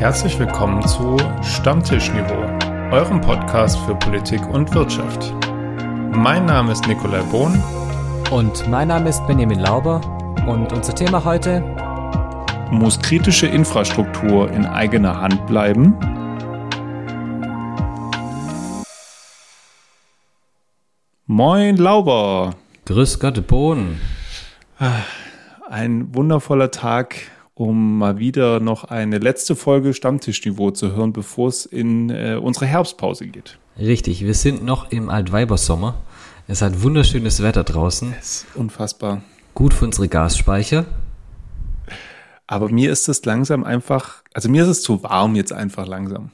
Herzlich willkommen zu Stammtischniveau, eurem Podcast für Politik und Wirtschaft. Mein Name ist Nikolai Bohn. Und mein Name ist Benjamin Lauber. Und unser Thema heute? Muss kritische Infrastruktur in eigener Hand bleiben? Moin Lauber. Grüß Gott, Bohn. Ein wundervoller Tag, um mal wieder noch eine letzte Folge Stammtischniveau zu hören, bevor es in äh, unsere Herbstpause geht. Richtig, wir sind noch im Altweibersommer. Es hat wunderschönes Wetter draußen. Es ist unfassbar. Gut für unsere Gasspeicher. Aber mir ist es langsam einfach, also mir ist es zu warm jetzt einfach langsam.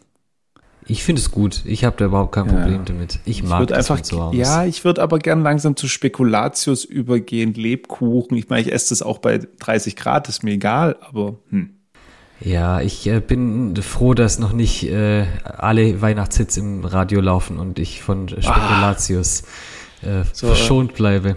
Ich finde es gut. Ich habe da überhaupt kein Problem ja. damit. Ich mag ich das, einfach, so Ja, ich würde aber gern langsam zu Spekulatius übergehen, Lebkuchen. Ich meine, ich esse das auch bei 30 Grad, ist mir egal, aber hm. Ja, ich äh, bin froh, dass noch nicht äh, alle Weihnachtshits im Radio laufen und ich von Spekulatius ah, äh, so, verschont bleibe.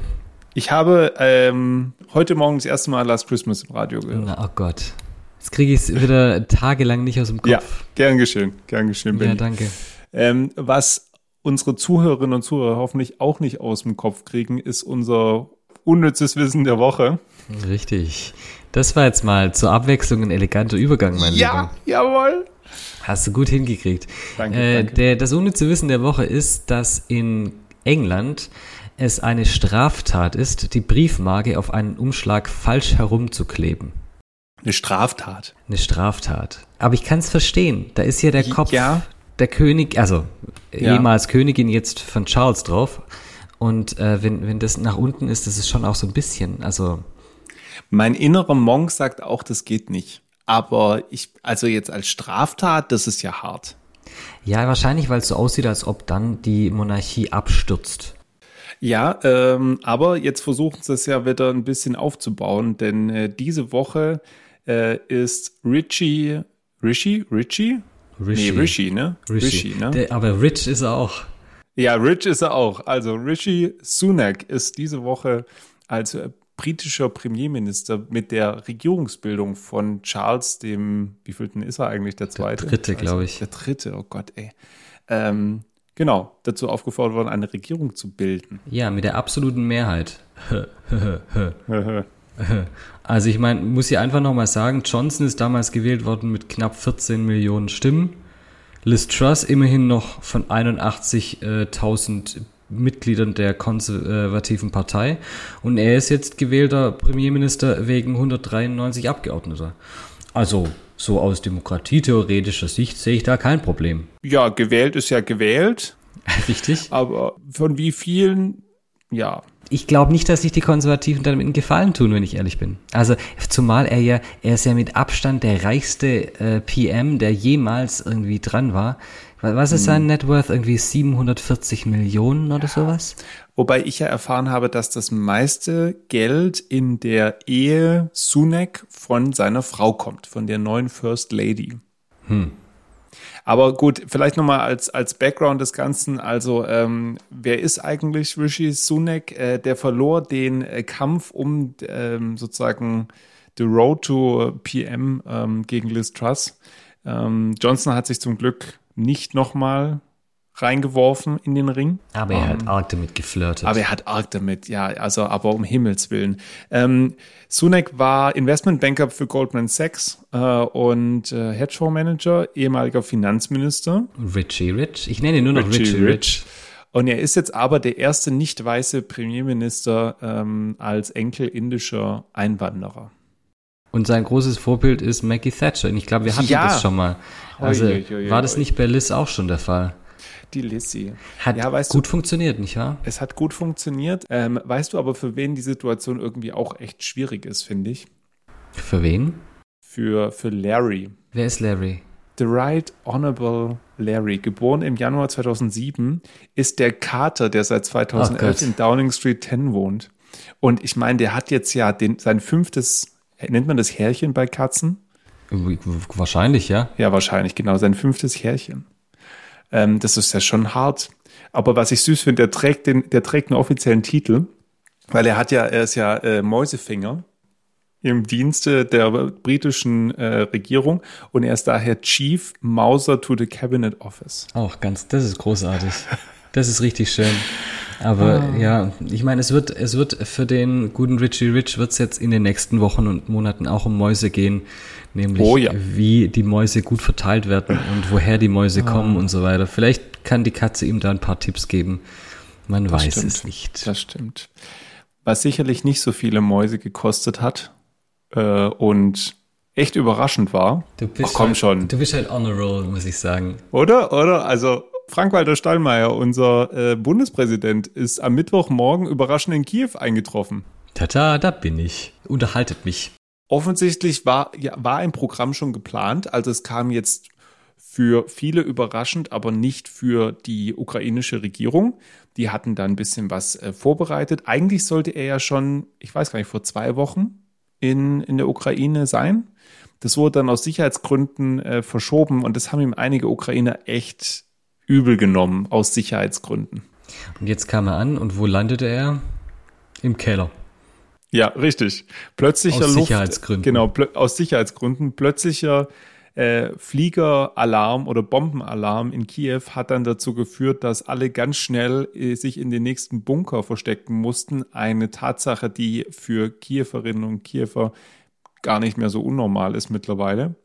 Ich habe ähm, heute Morgen das erste Mal Last Christmas im Radio gehört. Na, oh Gott. Jetzt kriege ich es wieder tagelang nicht aus dem Kopf. Ja, gern geschehen, gern geschehen. Benni. Ja, danke. Ähm, was unsere Zuhörerinnen und Zuhörer hoffentlich auch nicht aus dem Kopf kriegen, ist unser unnützes Wissen der Woche. Richtig. Das war jetzt mal zur Abwechslung ein eleganter Übergang, mein ja, Lieber. Ja, jawohl. Hast du gut hingekriegt. Danke, äh, danke. Der, das unnütze Wissen der Woche ist, dass in England es eine Straftat ist, die Briefmarke auf einen Umschlag falsch herumzukleben. Eine Straftat. Eine Straftat. Aber ich kann es verstehen. Da ist ja der Kopf ja. der König, also ja. ehemals Königin jetzt von Charles drauf. Und äh, wenn, wenn das nach unten ist, das ist schon auch so ein bisschen, also. Mein innerer Monk sagt auch, das geht nicht. Aber ich, also jetzt als Straftat, das ist ja hart. Ja, wahrscheinlich, weil es so aussieht, als ob dann die Monarchie abstürzt. Ja, ähm, aber jetzt versuchen sie es ja wieder ein bisschen aufzubauen, denn äh, diese Woche äh, ist Richie, Richie, Richie? Rishi. Nee, Rishi, ne? Rishi, Rishi ne? Der, aber Rich ist er auch. Ja, Rich ist er auch. Also Rishi Sunak ist diese Woche als britischer Premierminister mit der Regierungsbildung von Charles, dem, wie vielten ist er eigentlich, der zweite? Der dritte, glaube ich. Der dritte, oh Gott, ey. Ähm, genau, dazu aufgefordert worden, eine Regierung zu bilden. Ja, mit der absoluten Mehrheit. Also ich meine, muss ich einfach nochmal sagen, Johnson ist damals gewählt worden mit knapp 14 Millionen Stimmen. Liz Truss immerhin noch von 81.000 Mitgliedern der konservativen Partei. Und er ist jetzt gewählter Premierminister wegen 193 Abgeordneter. Also so aus demokratietheoretischer Sicht sehe ich da kein Problem. Ja, gewählt ist ja gewählt. Richtig. Aber von wie vielen, ja, ich glaube nicht, dass sich die Konservativen damit einen Gefallen tun, wenn ich ehrlich bin. Also zumal er ja, er ist ja mit Abstand der reichste äh, PM, der jemals irgendwie dran war. Was ist sein hm. Net Worth? Irgendwie 740 Millionen oder ja. sowas? Wobei ich ja erfahren habe, dass das meiste Geld in der Ehe Sunak von seiner Frau kommt, von der neuen First Lady. Hm. Aber gut, vielleicht nochmal als, als Background des Ganzen. Also, ähm, wer ist eigentlich Rishi Sunak? Äh, der verlor den äh, Kampf um ähm, sozusagen The Road to PM ähm, gegen Liz Truss. Ähm, Johnson hat sich zum Glück nicht nochmal reingeworfen in den Ring. Aber er hat ähm, arg damit geflirtet. Aber er hat arg damit, ja, also aber um Himmels Willen. Ähm, Sunak war Investmentbanker für Goldman Sachs äh, und äh, Hedgefondsmanager, ehemaliger Finanzminister. Richie Rich. Ich nenne ihn nur noch Richie, Richie Rich. Rich. Und er ist jetzt aber der erste nicht weiße Premierminister ähm, als Enkel indischer Einwanderer. Und sein großes Vorbild ist Maggie Thatcher. Und ich glaube, wir hatten ja. das schon mal. Also oi, oi, oi, war das nicht bei Liz auch schon der Fall? Die Lissy. Hat ja, gut du, funktioniert, nicht wahr? Es hat gut funktioniert. Ähm, weißt du aber, für wen die Situation irgendwie auch echt schwierig ist, finde ich? Für wen? Für, für Larry. Wer ist Larry? The Right Honorable Larry, geboren im Januar 2007, ist der Kater, der seit 2011 in Downing Street 10 wohnt. Und ich meine, der hat jetzt ja den, sein fünftes, nennt man das Härchen bei Katzen? Wahrscheinlich, ja. Ja, wahrscheinlich, genau, sein fünftes Härchen. Ähm, das ist ja schon hart. Aber was ich süß finde, der trägt den, der trägt einen offiziellen Titel, weil er hat ja, er ist ja äh, Mäusefinger. im Dienste der britischen äh, Regierung und er ist daher Chief Mauser to the Cabinet Office. Auch ganz, das ist großartig. Das ist richtig schön. Aber ah. ja, ich meine, es wird, es wird für den guten Richie Rich wird es jetzt in den nächsten Wochen und Monaten auch um Mäuse gehen, nämlich oh, ja. wie die Mäuse gut verteilt werden und woher die Mäuse ah. kommen und so weiter. Vielleicht kann die Katze ihm da ein paar Tipps geben. Man das weiß stimmt. es nicht. Das stimmt. Was sicherlich nicht so viele Mäuse gekostet hat äh, und echt überraschend war. Du bist Ach, komm halt, schon. Du bist halt on a roll, muss ich sagen. Oder? Oder? Also Frank-Walter Steinmeier, unser äh, Bundespräsident, ist am Mittwochmorgen überraschend in Kiew eingetroffen. Tata, da bin ich. Unterhaltet mich. Offensichtlich war, ja, war ein Programm schon geplant, also es kam jetzt für viele überraschend, aber nicht für die ukrainische Regierung. Die hatten da ein bisschen was äh, vorbereitet. Eigentlich sollte er ja schon, ich weiß gar nicht, vor zwei Wochen in, in der Ukraine sein. Das wurde dann aus Sicherheitsgründen äh, verschoben und das haben ihm einige Ukrainer echt übel genommen aus Sicherheitsgründen. Und jetzt kam er an und wo landete er? Im Keller. Ja, richtig. Plötzlicher aus Luft, Sicherheitsgründen. Genau, aus Sicherheitsgründen. Plötzlicher äh, Fliegeralarm oder Bombenalarm in Kiew hat dann dazu geführt, dass alle ganz schnell äh, sich in den nächsten Bunker verstecken mussten. Eine Tatsache, die für Kiewerinnen und Kiewer gar nicht mehr so unnormal ist mittlerweile.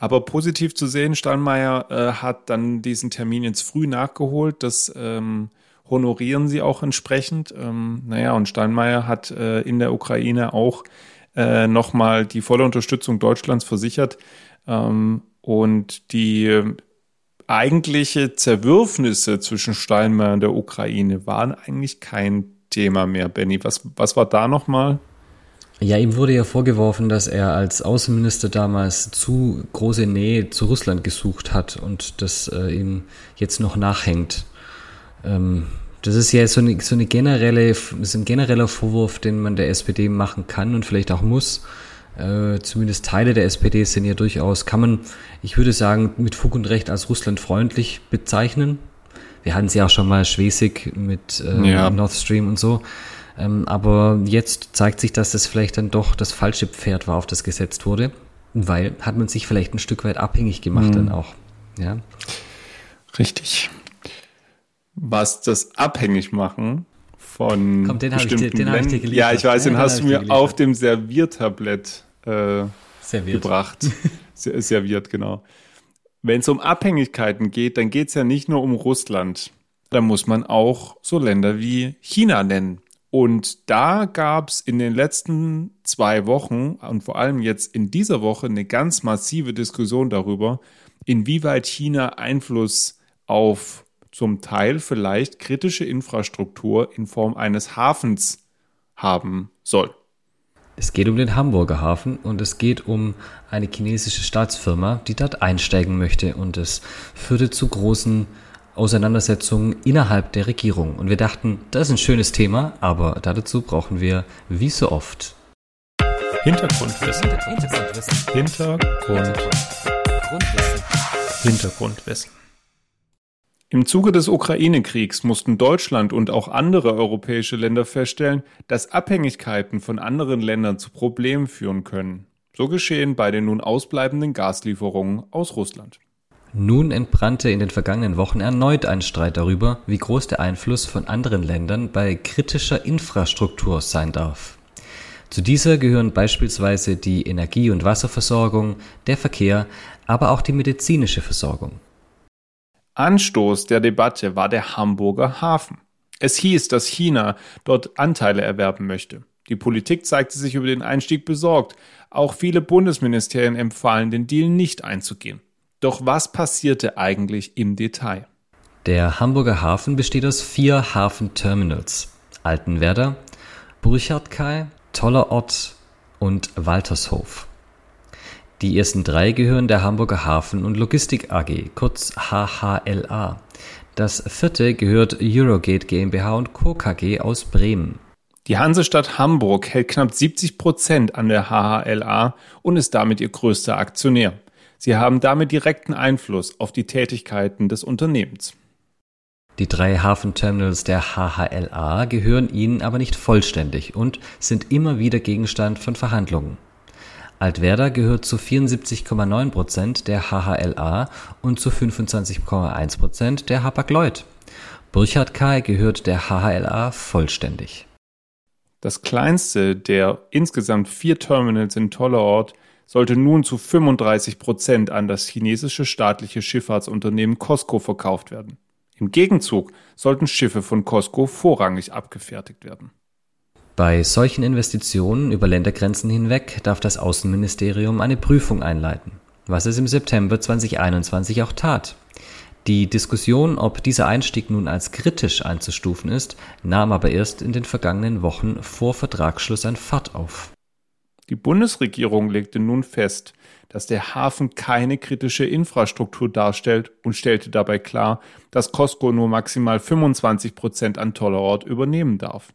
Aber positiv zu sehen, Steinmeier äh, hat dann diesen Termin jetzt früh nachgeholt. Das ähm, honorieren sie auch entsprechend. Ähm, naja, und Steinmeier hat äh, in der Ukraine auch äh, nochmal die volle Unterstützung Deutschlands versichert. Ähm, und die eigentliche Zerwürfnisse zwischen Steinmeier und der Ukraine waren eigentlich kein Thema mehr, Benny. Was, was war da nochmal? Ja, ihm wurde ja vorgeworfen, dass er als Außenminister damals zu große Nähe zu Russland gesucht hat und das äh, ihm jetzt noch nachhängt. Ähm, das ist ja so eine, so eine generelle, ist ein genereller Vorwurf, den man der SPD machen kann und vielleicht auch muss. Äh, zumindest Teile der SPD sind ja durchaus, kann man, ich würde sagen, mit Fug und Recht als russlandfreundlich bezeichnen. Wir hatten sie auch schon mal Schwesig mit äh, ja. Nord Stream und so. Ähm, aber jetzt zeigt sich, dass das vielleicht dann doch das falsche Pferd war, auf das gesetzt wurde, weil hat man sich vielleicht ein Stück weit abhängig gemacht mhm. dann auch. Ja. Richtig. Was das abhängig machen von Komm, den bestimmten ich dir, den Ländern. Ich ja, ich weiß, den, den hast du mir auf dem Serviertablett äh, Serviert. gebracht. Serviert, genau. Wenn es um Abhängigkeiten geht, dann geht es ja nicht nur um Russland. Da muss man auch so Länder wie China nennen. Und da gab es in den letzten zwei Wochen und vor allem jetzt in dieser Woche eine ganz massive Diskussion darüber, inwieweit China Einfluss auf zum Teil vielleicht kritische Infrastruktur in Form eines Hafens haben soll. Es geht um den Hamburger Hafen und es geht um eine chinesische Staatsfirma, die dort einsteigen möchte und es führte zu großen Auseinandersetzungen innerhalb der Regierung. Und wir dachten, das ist ein schönes Thema, aber dazu brauchen wir, wie so oft, Hintergrundwissen. Hintergrundwissen. Hintergrundwissen. Hintergrundwissen. Im Zuge des Ukraine-Kriegs mussten Deutschland und auch andere europäische Länder feststellen, dass Abhängigkeiten von anderen Ländern zu Problemen führen können. So geschehen bei den nun ausbleibenden Gaslieferungen aus Russland. Nun entbrannte in den vergangenen Wochen erneut ein Streit darüber, wie groß der Einfluss von anderen Ländern bei kritischer Infrastruktur sein darf. Zu dieser gehören beispielsweise die Energie- und Wasserversorgung, der Verkehr, aber auch die medizinische Versorgung. Anstoß der Debatte war der Hamburger Hafen. Es hieß, dass China dort Anteile erwerben möchte. Die Politik zeigte sich über den Einstieg besorgt. Auch viele Bundesministerien empfahlen, den Deal nicht einzugehen. Doch was passierte eigentlich im Detail? Der Hamburger Hafen besteht aus vier Hafenterminals. Altenwerder, Burchardkai, Tollerort und Waltershof. Die ersten drei gehören der Hamburger Hafen- und Logistik AG, kurz HHLA. Das vierte gehört Eurogate GmbH und Co. KG aus Bremen. Die Hansestadt Hamburg hält knapp 70 Prozent an der HHLA und ist damit ihr größter Aktionär. Sie haben damit direkten Einfluss auf die Tätigkeiten des Unternehmens. Die drei Hafenterminals der HHLA gehören ihnen aber nicht vollständig und sind immer wieder Gegenstand von Verhandlungen. Altwerda gehört zu 74,9 Prozent der HHLA und zu 25,1 Prozent der Hapag-Lloyd. Burchard Kai gehört der HHLA vollständig. Das kleinste der insgesamt vier Terminals in Tollerort sollte nun zu 35 Prozent an das chinesische staatliche Schifffahrtsunternehmen COSCO verkauft werden. Im Gegenzug sollten Schiffe von COSCO vorrangig abgefertigt werden. Bei solchen Investitionen über Ländergrenzen hinweg darf das Außenministerium eine Prüfung einleiten, was es im September 2021 auch tat. Die Diskussion, ob dieser Einstieg nun als kritisch einzustufen ist, nahm aber erst in den vergangenen Wochen vor Vertragsschluss an Fahrt auf. Die Bundesregierung legte nun fest, dass der Hafen keine kritische Infrastruktur darstellt und stellte dabei klar, dass Costco nur maximal 25 Prozent an Tollerort übernehmen darf.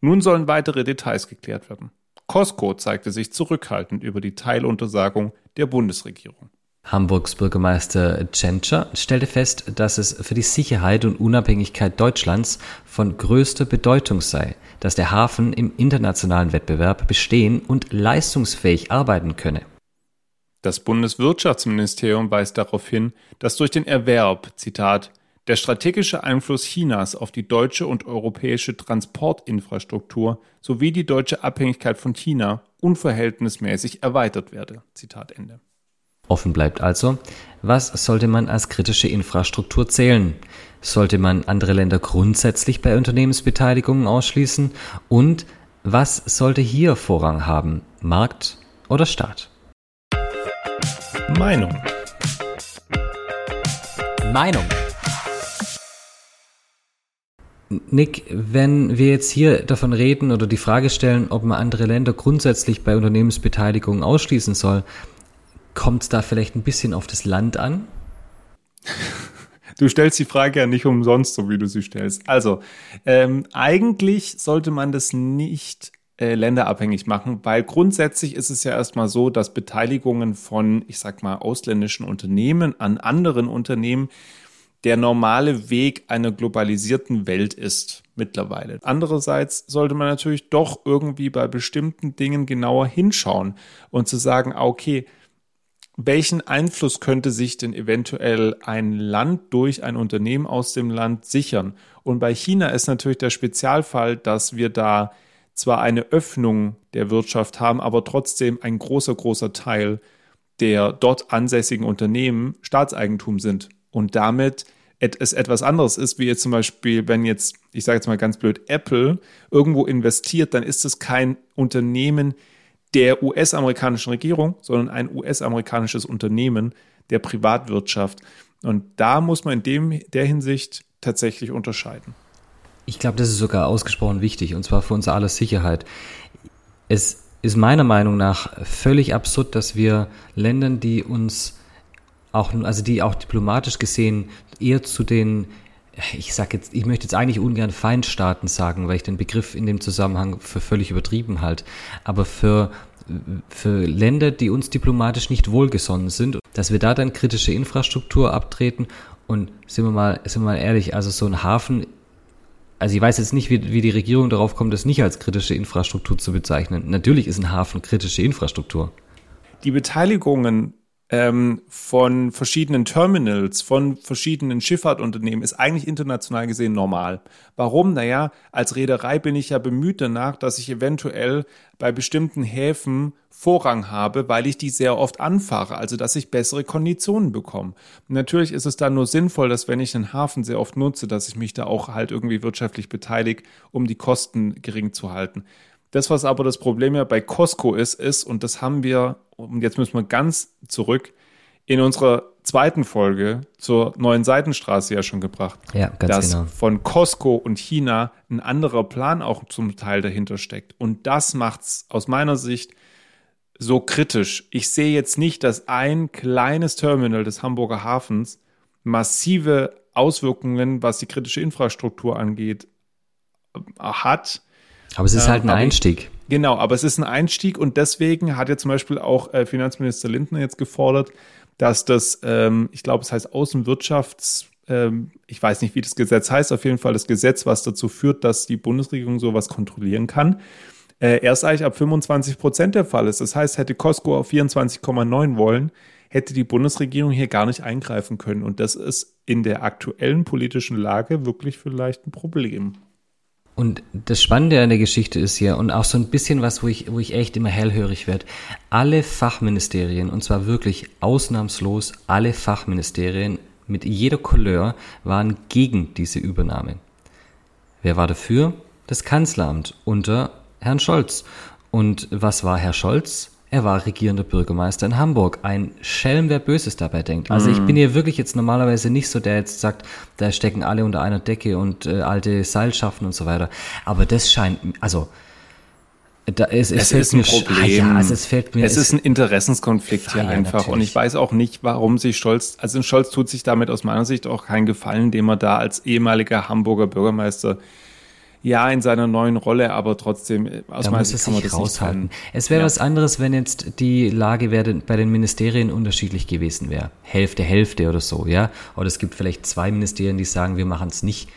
Nun sollen weitere Details geklärt werden. Costco zeigte sich zurückhaltend über die Teiluntersagung der Bundesregierung. Hamburgs Bürgermeister Tschentscher stellte fest, dass es für die Sicherheit und Unabhängigkeit Deutschlands von größter Bedeutung sei, dass der Hafen im internationalen Wettbewerb bestehen und leistungsfähig arbeiten könne. Das Bundeswirtschaftsministerium weist darauf hin, dass durch den Erwerb, Zitat, der strategische Einfluss Chinas auf die deutsche und europäische Transportinfrastruktur sowie die deutsche Abhängigkeit von China unverhältnismäßig erweitert werde. Zitat Ende. Offen bleibt also, was sollte man als kritische Infrastruktur zählen? Sollte man andere Länder grundsätzlich bei Unternehmensbeteiligungen ausschließen? Und was sollte hier Vorrang haben? Markt oder Staat? Meinung. Meinung. Nick, wenn wir jetzt hier davon reden oder die Frage stellen, ob man andere Länder grundsätzlich bei Unternehmensbeteiligungen ausschließen soll, kommt es da vielleicht ein bisschen auf das Land an? Du stellst die Frage ja nicht umsonst, so wie du sie stellst. Also, ähm, eigentlich sollte man das nicht äh, länderabhängig machen, weil grundsätzlich ist es ja erstmal so, dass Beteiligungen von, ich sag mal, ausländischen Unternehmen an anderen Unternehmen der normale Weg einer globalisierten Welt ist mittlerweile. Andererseits sollte man natürlich doch irgendwie bei bestimmten Dingen genauer hinschauen und zu sagen, ah, okay, welchen Einfluss könnte sich denn eventuell ein Land durch ein Unternehmen aus dem Land sichern? Und bei China ist natürlich der Spezialfall, dass wir da zwar eine Öffnung der Wirtschaft haben, aber trotzdem ein großer, großer Teil der dort ansässigen Unternehmen Staatseigentum sind und damit es etwas anderes ist, wie jetzt zum Beispiel, wenn jetzt, ich sage jetzt mal ganz blöd, Apple irgendwo investiert, dann ist es kein Unternehmen der US-amerikanischen Regierung, sondern ein US-amerikanisches Unternehmen der Privatwirtschaft. Und da muss man in dem, der Hinsicht tatsächlich unterscheiden. Ich glaube, das ist sogar ausgesprochen wichtig, und zwar für uns alle Sicherheit. Es ist meiner Meinung nach völlig absurd, dass wir Ländern, die uns auch, also die auch diplomatisch gesehen eher zu den, ich sag jetzt, ich möchte jetzt eigentlich ungern Feindstaaten sagen, weil ich den Begriff in dem Zusammenhang für völlig übertrieben halt, aber für für Länder, die uns diplomatisch nicht wohlgesonnen sind, dass wir da dann kritische Infrastruktur abtreten und sind wir mal, sind wir mal ehrlich, also so ein Hafen also ich weiß jetzt nicht, wie, wie die Regierung darauf kommt, das nicht als kritische Infrastruktur zu bezeichnen. Natürlich ist ein Hafen kritische Infrastruktur. Die Beteiligungen ähm, von verschiedenen Terminals, von verschiedenen Schifffahrtunternehmen ist eigentlich international gesehen normal. Warum? Naja, als Reederei bin ich ja bemüht danach, dass ich eventuell bei bestimmten Häfen Vorrang habe, weil ich die sehr oft anfahre, also dass ich bessere Konditionen bekomme. Natürlich ist es dann nur sinnvoll, dass wenn ich einen Hafen sehr oft nutze, dass ich mich da auch halt irgendwie wirtschaftlich beteilige, um die Kosten gering zu halten. Das, was aber das Problem ja bei Costco ist, ist, und das haben wir, und jetzt müssen wir ganz zurück, in unserer zweiten Folge zur neuen Seitenstraße ja schon gebracht. Ja, ganz dass genau. von Costco und China ein anderer Plan auch zum Teil dahinter steckt. Und das macht's aus meiner Sicht so kritisch. Ich sehe jetzt nicht, dass ein kleines Terminal des Hamburger Hafens massive Auswirkungen, was die kritische Infrastruktur angeht, hat aber es ist halt ein Einstieg. Genau, aber es ist ein Einstieg und deswegen hat ja zum Beispiel auch äh, Finanzminister Lindner jetzt gefordert, dass das, ähm, ich glaube, es heißt Außenwirtschafts, ähm, ich weiß nicht, wie das Gesetz heißt, auf jeden Fall das Gesetz, was dazu führt, dass die Bundesregierung sowas kontrollieren kann, äh, erst eigentlich ab 25 Prozent der Fall ist. Das heißt, hätte Costco auf 24,9 wollen, hätte die Bundesregierung hier gar nicht eingreifen können. Und das ist in der aktuellen politischen Lage wirklich vielleicht ein Problem. Und das Spannende an der Geschichte ist ja, und auch so ein bisschen was, wo ich, wo ich echt immer hellhörig werde, alle Fachministerien, und zwar wirklich ausnahmslos alle Fachministerien mit jeder Couleur, waren gegen diese Übernahme. Wer war dafür? Das Kanzleramt unter Herrn Scholz. Und was war Herr Scholz? Er war regierender Bürgermeister in Hamburg. Ein Schelm, wer Böses dabei denkt. Also ich mhm. bin hier wirklich jetzt normalerweise nicht so, der jetzt sagt, da stecken alle unter einer Decke und äh, alte Seilschaften und so weiter. Aber das scheint, also da ist, es, es ist ein Problem. Ah, ja, also es fällt mir. Es, es ist ein Interessenskonflikt hier einfach. Natürlich. Und ich weiß auch nicht, warum sich Scholz, also Scholz tut sich damit aus meiner Sicht auch keinen Gefallen, dem er da als ehemaliger Hamburger Bürgermeister ja, in seiner neuen Rolle, aber trotzdem äh, aus da meiner Sicht kann man das raushalten. Es wäre ja. was anderes, wenn jetzt die Lage bei den Ministerien unterschiedlich gewesen wäre. Hälfte, Hälfte oder so, ja. Oder es gibt vielleicht zwei Ministerien, die sagen, wir machen es nicht.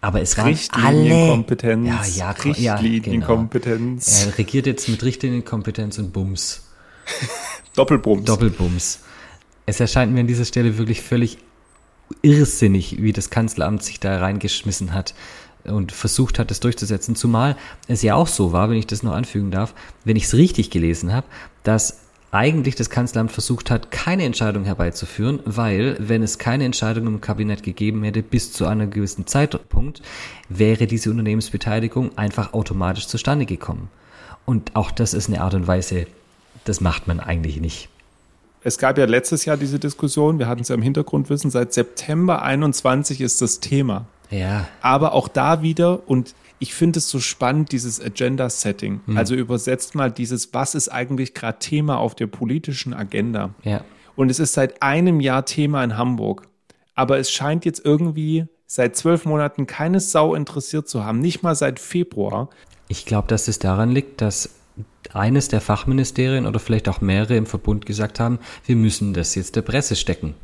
Aber es waren Richtlinienkompetenz. Ja, ja, Richtlinienkompetenz. Ja, genau. Er regiert jetzt mit Richtlinienkompetenz und Bums. Doppelbums. Doppelbums. Es erscheint mir an dieser Stelle wirklich völlig irrsinnig, wie das Kanzleramt sich da reingeschmissen hat und versucht hat, das durchzusetzen. Zumal es ja auch so war, wenn ich das noch anfügen darf, wenn ich es richtig gelesen habe, dass eigentlich das Kanzleramt versucht hat, keine Entscheidung herbeizuführen, weil wenn es keine Entscheidung im Kabinett gegeben hätte bis zu einem gewissen Zeitpunkt, wäre diese Unternehmensbeteiligung einfach automatisch zustande gekommen. Und auch das ist eine Art und Weise, das macht man eigentlich nicht. Es gab ja letztes Jahr diese Diskussion, wir hatten es ja im Hintergrundwissen, seit September 21 ist das Thema. Ja. Aber auch da wieder, und ich finde es so spannend, dieses Agenda-Setting. Hm. Also übersetzt mal dieses, was ist eigentlich gerade Thema auf der politischen Agenda? Ja. Und es ist seit einem Jahr Thema in Hamburg. Aber es scheint jetzt irgendwie seit zwölf Monaten keine Sau interessiert zu haben, nicht mal seit Februar. Ich glaube, dass es daran liegt, dass eines der Fachministerien oder vielleicht auch mehrere im Verbund gesagt haben, wir müssen das jetzt der Presse stecken.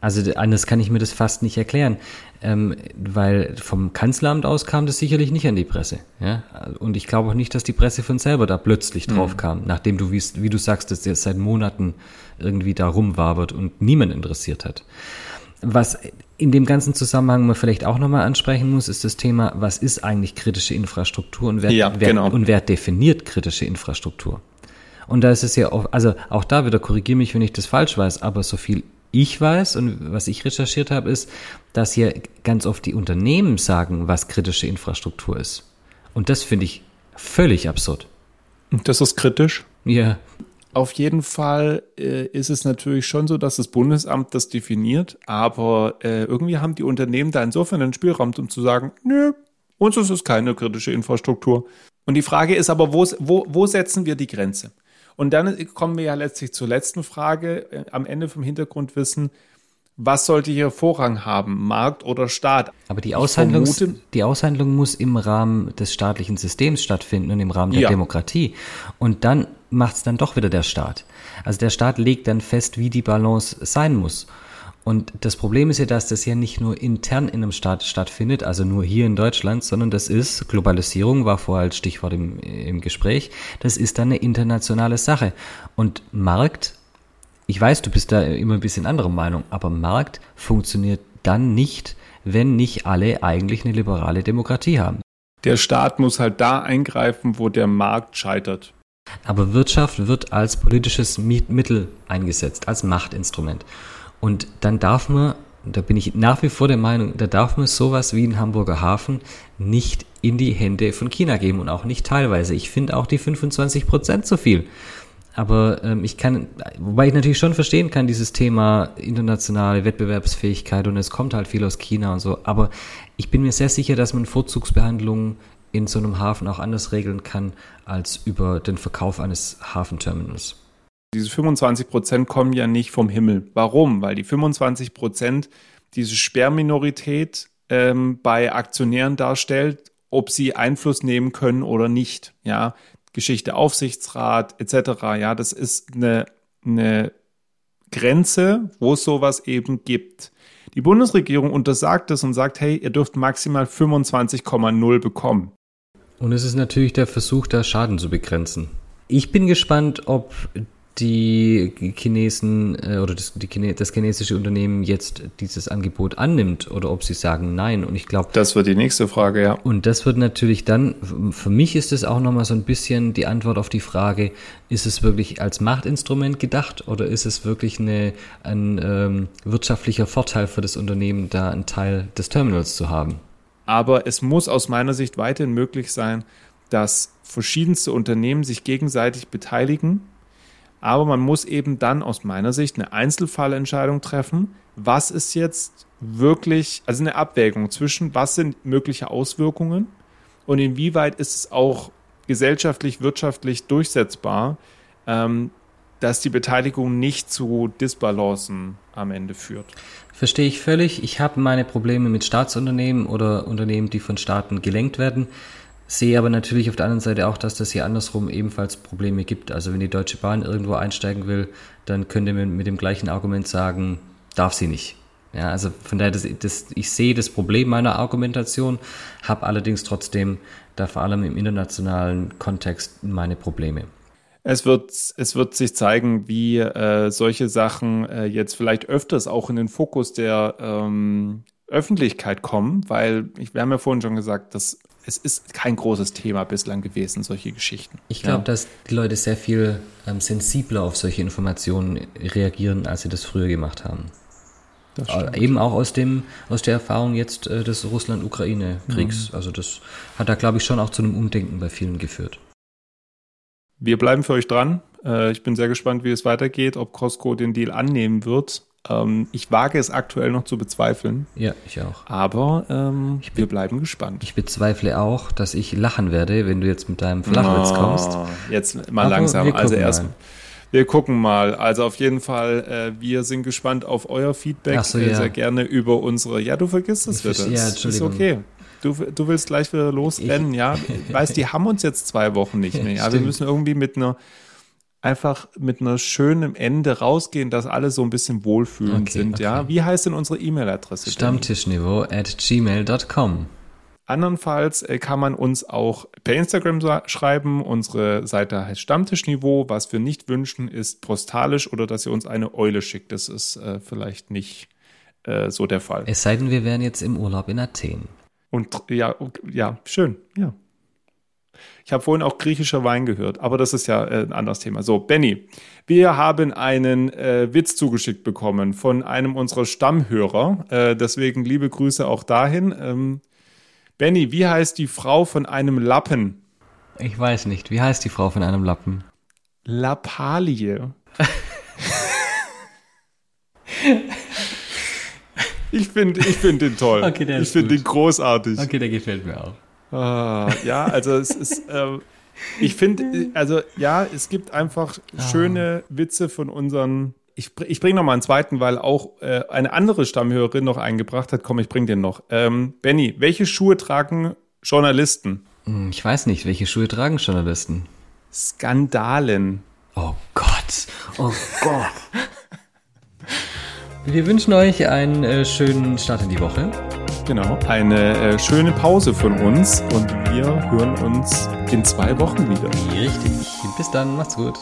Also anders kann ich mir das fast nicht erklären, ähm, weil vom Kanzleramt aus kam das sicherlich nicht an die Presse. Ja? Und ich glaube auch nicht, dass die Presse von selber da plötzlich mhm. drauf mhm. kam, nachdem du, wie, wie du sagst, dass jetzt seit Monaten irgendwie da rumwabert und niemand interessiert hat. Was in dem ganzen Zusammenhang man vielleicht auch nochmal ansprechen muss, ist das Thema, was ist eigentlich kritische Infrastruktur und wer, ja, wer, genau. und wer definiert kritische Infrastruktur? Und da ist es ja auch, also auch da wieder korrigiere mich, wenn ich das falsch weiß, aber so viel ich weiß und was ich recherchiert habe, ist, dass hier ganz oft die Unternehmen sagen, was kritische Infrastruktur ist. Und das finde ich völlig absurd. Das ist kritisch? Ja. Auf jeden Fall äh, ist es natürlich schon so, dass das Bundesamt das definiert, aber äh, irgendwie haben die Unternehmen da insofern einen Spielraum, um zu sagen, nö, uns ist es keine kritische Infrastruktur. Und die Frage ist aber, wo, wo, wo setzen wir die Grenze? Und dann kommen wir ja letztlich zur letzten Frage äh, am Ende vom Hintergrundwissen. Was sollte hier Vorrang haben, Markt oder Staat? Aber die Aushandlung, die Aushandlung muss im Rahmen des staatlichen Systems stattfinden und im Rahmen der ja. Demokratie. Und dann macht es dann doch wieder der Staat. Also der Staat legt dann fest, wie die Balance sein muss. Und das Problem ist ja, dass das ja nicht nur intern in einem Staat stattfindet, also nur hier in Deutschland, sondern das ist, Globalisierung war vorher als Stichwort im, im Gespräch, das ist dann eine internationale Sache. Und Markt, ich weiß, du bist da immer ein bisschen anderer Meinung, aber Markt funktioniert dann nicht, wenn nicht alle eigentlich eine liberale Demokratie haben. Der Staat muss halt da eingreifen, wo der Markt scheitert. Aber Wirtschaft wird als politisches Mittel eingesetzt, als Machtinstrument. Und dann darf man, da bin ich nach wie vor der Meinung, da darf man sowas wie ein Hamburger Hafen nicht in die Hände von China geben und auch nicht teilweise. Ich finde auch die 25 Prozent zu viel. Aber ähm, ich kann, wobei ich natürlich schon verstehen kann, dieses Thema internationale Wettbewerbsfähigkeit und es kommt halt viel aus China und so. Aber ich bin mir sehr sicher, dass man Vorzugsbehandlungen in so einem Hafen auch anders regeln kann als über den Verkauf eines Hafenterminals. Diese 25 Prozent kommen ja nicht vom Himmel. Warum? Weil die 25 Prozent diese Sperrminorität ähm, bei Aktionären darstellt, ob sie Einfluss nehmen können oder nicht. Ja, Geschichte Aufsichtsrat etc. Ja, das ist eine, eine Grenze, wo es sowas eben gibt. Die Bundesregierung untersagt es und sagt, hey, ihr dürft maximal 25,0 bekommen. Und es ist natürlich der Versuch, da Schaden zu begrenzen. Ich bin gespannt, ob die Chinesen äh, oder das, Chine das chinesische Unternehmen jetzt dieses Angebot annimmt oder ob sie sagen nein. Und ich glaube. Das wird die nächste Frage, ja. Und das wird natürlich dann, für mich ist es auch nochmal so ein bisschen die Antwort auf die Frage, ist es wirklich als Machtinstrument gedacht oder ist es wirklich eine, ein ähm, wirtschaftlicher Vorteil für das Unternehmen, da einen Teil des Terminals zu haben? Aber es muss aus meiner Sicht weiterhin möglich sein, dass verschiedenste Unternehmen sich gegenseitig beteiligen aber man muss eben dann aus meiner Sicht eine Einzelfallentscheidung treffen. Was ist jetzt wirklich, also eine Abwägung zwischen, was sind mögliche Auswirkungen und inwieweit ist es auch gesellschaftlich, wirtschaftlich durchsetzbar, ähm, dass die Beteiligung nicht zu Disbalancen am Ende führt. Verstehe ich völlig. Ich habe meine Probleme mit Staatsunternehmen oder Unternehmen, die von Staaten gelenkt werden. Sehe aber natürlich auf der anderen Seite auch, dass das hier andersrum ebenfalls Probleme gibt. Also wenn die Deutsche Bahn irgendwo einsteigen will, dann könnte man mit dem gleichen Argument sagen, darf sie nicht. Ja, also von daher, das, das, ich sehe das Problem meiner Argumentation, habe allerdings trotzdem da vor allem im internationalen Kontext meine Probleme. Es wird, es wird sich zeigen, wie äh, solche Sachen äh, jetzt vielleicht öfters auch in den Fokus der ähm, Öffentlichkeit kommen, weil ich, wir haben ja vorhin schon gesagt, dass es ist kein großes Thema bislang gewesen, solche Geschichten. Ich glaube, ja. dass die Leute sehr viel ähm, sensibler auf solche Informationen reagieren, als sie das früher gemacht haben. Eben auch aus dem aus der Erfahrung jetzt äh, des Russland-Ukraine-Kriegs. Mhm. Also das hat da, glaube ich, schon auch zu einem Umdenken bei vielen geführt. Wir bleiben für euch dran. Äh, ich bin sehr gespannt, wie es weitergeht, ob Costco den Deal annehmen wird. Ähm, ich wage es aktuell noch zu bezweifeln. Ja, ich auch. Aber ähm, ich wir bleiben gespannt. Ich bezweifle auch, dass ich lachen werde, wenn du jetzt mit deinem Flachwitz oh, kommst. Jetzt mal Aber langsam. Also erst. Mal. Wir gucken mal. Also auf jeden Fall, äh, wir sind gespannt auf euer Feedback. So, ja. Sehr gerne über unsere. Ja, du vergisst es wieder. Ja. Ist okay. Du, du willst gleich wieder losrennen, ich, ja. Weißt, die haben uns jetzt zwei Wochen nicht mehr. Ja, wir müssen irgendwie mit einer einfach mit einer schönen Ende rausgehen, dass alle so ein bisschen wohlfühlend okay, sind. Okay. Ja, wie heißt denn unsere E-Mail-Adresse? Stammtischniveau at gmail.com. Andernfalls äh, kann man uns auch per Instagram schreiben. Unsere Seite heißt Stammtischniveau. Was wir nicht wünschen, ist postalisch oder dass ihr uns eine Eule schickt. Das ist äh, vielleicht nicht äh, so der Fall. Es sei denn, wir wären jetzt im Urlaub in Athen. Und ja, ja, schön, ja. Ich habe vorhin auch griechischer Wein gehört, aber das ist ja äh, ein anderes Thema. So, Benny, wir haben einen äh, Witz zugeschickt bekommen von einem unserer Stammhörer. Äh, deswegen liebe Grüße auch dahin. Ähm, Benny, wie heißt die Frau von einem Lappen? Ich weiß nicht. Wie heißt die Frau von einem Lappen? Lappalie. ich finde ich find den toll. Okay, der ich finde den großartig. Okay, der gefällt mir auch. Ah, ja, also es ist, äh, ich finde, also ja, es gibt einfach schöne Witze von unseren. Ich, ich bringe noch mal einen zweiten, weil auch äh, eine andere Stammhörerin noch eingebracht hat. Komm, ich bring den noch. Ähm, Benny, welche Schuhe tragen Journalisten? Hm, ich weiß nicht, welche Schuhe tragen Journalisten? Skandalen. Oh Gott, oh Gott. Wir wünschen euch einen äh, schönen Start in die Woche. Genau, eine äh, schöne Pause von uns und wir hören uns in zwei Wochen wieder. Richtig. Bis dann, macht's gut.